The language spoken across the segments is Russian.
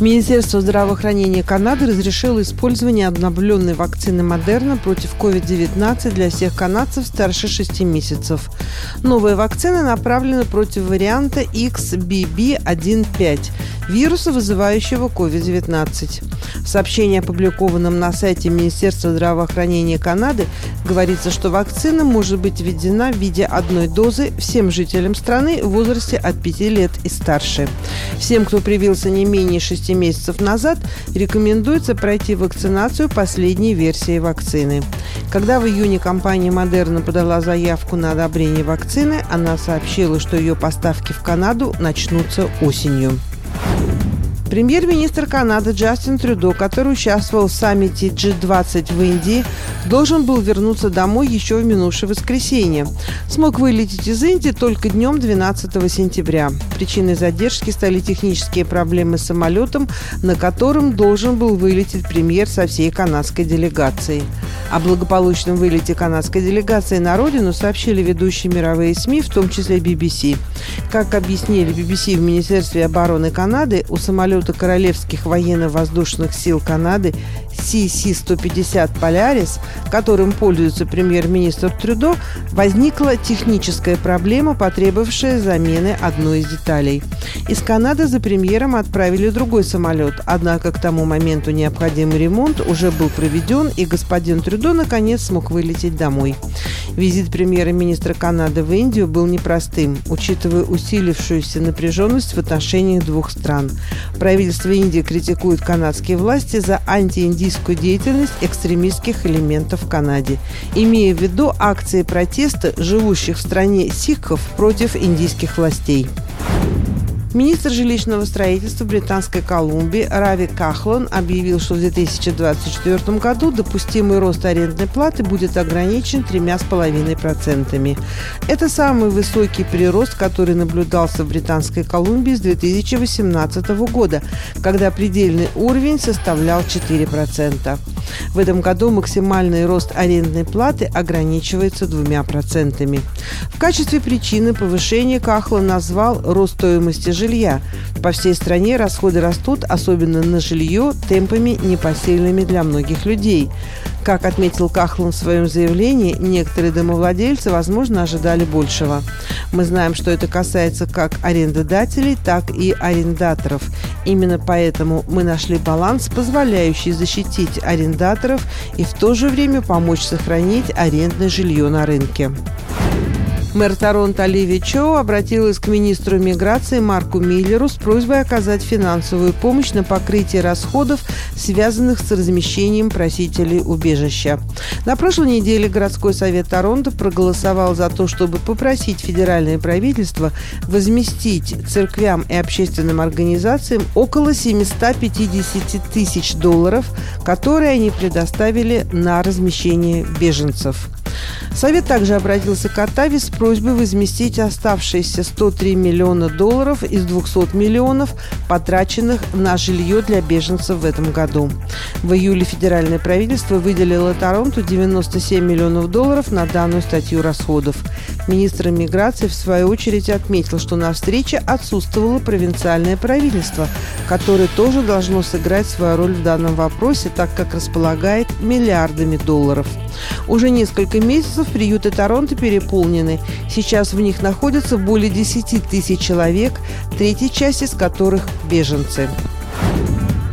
Министерство здравоохранения Канады разрешило использование обновленной вакцины Модерна против COVID-19 для всех канадцев старше 6 месяцев. Новая вакцина направлена против варианта XBB1.5, вируса, вызывающего COVID-19. В сообщении, опубликованном на сайте Министерства здравоохранения Канады, говорится, что вакцина может быть введена в виде одной дозы всем жителям страны в возрасте от 5 лет и старше. Всем, кто привился не менее 6 месяцев назад, рекомендуется пройти вакцинацию последней версии вакцины. Когда в июне компания Модерна подала заявку на одобрение вакцины, она сообщила, что ее поставки в Канаду начнутся осенью. Премьер-министр Канады Джастин Трюдо, который участвовал в саммите G20 в Индии, должен был вернуться домой еще в минувшее воскресенье. Смог вылететь из Индии только днем 12 сентября. Причиной задержки стали технические проблемы с самолетом, на котором должен был вылететь премьер со всей канадской делегацией. О благополучном вылете канадской делегации на родину сообщили ведущие мировые СМИ, в том числе BBC. Как объяснили BBC в Министерстве обороны Канады, у самолета Королевских военно-воздушных сил Канады CC-150 «Полярис», которым пользуется премьер-министр Трюдо, возникла техническая проблема, потребовавшая замены одной из деталей. Из Канады за премьером отправили другой самолет, однако к тому моменту необходимый ремонт уже был проведен, и господин Трюдо наконец смог вылететь домой. Визит премьера-министра Канады в Индию был непростым, учитывая усилившуюся напряженность в отношениях двух стран. Правительство Индии критикует канадские власти за антииндийскую деятельность экстремистских элементов в Канаде, имея в виду акции протеста живущих в стране сикхов против индийских властей. Министр жилищного строительства Британской Колумбии Рави Кахлон объявил, что в 2024 году допустимый рост арендной платы будет ограничен 3,5%. Это самый высокий прирост, который наблюдался в Британской Колумбии с 2018 года, когда предельный уровень составлял 4%. В этом году максимальный рост арендной платы ограничивается двумя процентами. В качестве причины повышения Кахла назвал рост стоимости жилья. По всей стране расходы растут, особенно на жилье, темпами непосильными для многих людей. Как отметил Кахлан в своем заявлении, некоторые домовладельцы, возможно, ожидали большего. Мы знаем, что это касается как арендодателей, так и арендаторов. Именно поэтому мы нашли баланс, позволяющий защитить арендаторов и в то же время помочь сохранить арендное жилье на рынке. Мэр Торонто Оливия Чоу обратилась к министру миграции Марку Миллеру с просьбой оказать финансовую помощь на покрытие расходов, связанных с размещением просителей убежища. На прошлой неделе городской совет Торонто проголосовал за то, чтобы попросить федеральное правительство возместить церквям и общественным организациям около 750 тысяч долларов, которые они предоставили на размещение беженцев. Совет также обратился к Оттаве с просьбой возместить оставшиеся 103 миллиона долларов из 200 миллионов, потраченных на жилье для беженцев в этом году. В июле федеральное правительство выделило Торонту 97 миллионов долларов на данную статью расходов. Министр миграции в свою очередь отметил, что на встрече отсутствовало провинциальное правительство, которое тоже должно сыграть свою роль в данном вопросе, так как располагает миллиардами долларов. Уже несколько месяцев приюты Торонто переполнены. Сейчас в них находятся более 10 тысяч человек, третья часть из которых – беженцы.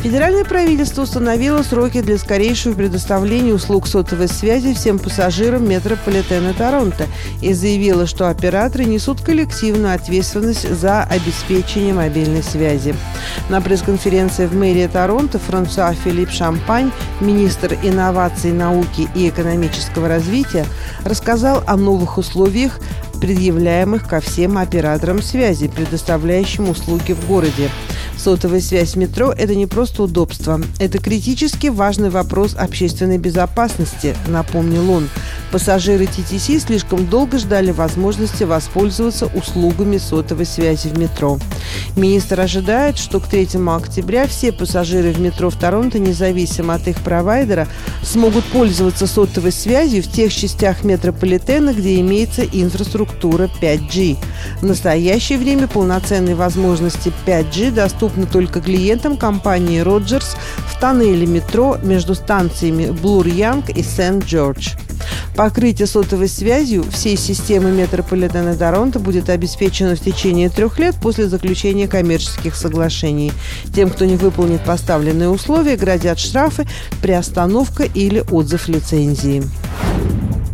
Федеральное правительство установило сроки для скорейшего предоставления услуг сотовой связи всем пассажирам метрополитена Торонто и заявило, что операторы несут коллективную ответственность за обеспечение мобильной связи. На пресс-конференции в мэрии Торонто Франсуа Филипп Шампань, министр инноваций, науки и экономического развития, рассказал о новых условиях предъявляемых ко всем операторам связи, предоставляющим услуги в городе. Сотовая связь в метро – это не просто удобство. Это критически важный вопрос общественной безопасности, напомнил он. Пассажиры TTC слишком долго ждали возможности воспользоваться услугами сотовой связи в метро. Министр ожидает, что к 3 октября все пассажиры в метро в Торонто, независимо от их провайдера, смогут пользоваться сотовой связью в тех частях метрополитена, где имеется инфраструктура 5G. В настоящее время полноценные возможности 5G доступны только клиентам компании Rogers в тоннеле метро между станциями Блур-Янг и Сент-Джордж. Покрытие сотовой связью всей системы метрополитена Торонто будет обеспечено в течение трех лет после заключения коммерческих соглашений. Тем, кто не выполнит поставленные условия, грозят штрафы, приостановка или отзыв лицензии.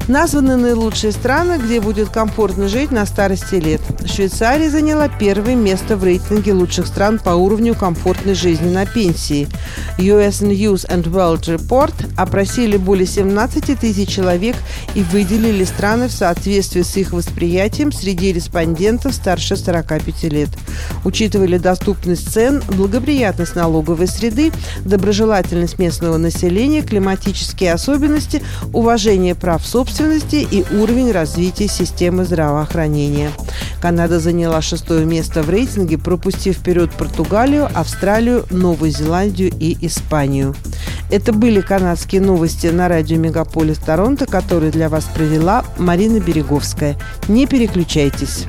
Названы наилучшие страны, где будет комфортно жить на старости лет. Швейцария заняла первое место в рейтинге лучших стран по уровню комфортной жизни на пенсии. US News and World Report опросили более 17 тысяч человек и выделили страны в соответствии с их восприятием среди респондентов старше 45 лет. Учитывали доступность цен, благоприятность налоговой среды, доброжелательность местного населения, климатические особенности, уважение прав собственности, собственности и уровень развития системы здравоохранения. Канада заняла шестое место в рейтинге, пропустив вперед Португалию, Австралию, Новую Зеландию и Испанию. Это были канадские новости на радио Мегаполис Торонто, которые для вас провела Марина Береговская. Не переключайтесь.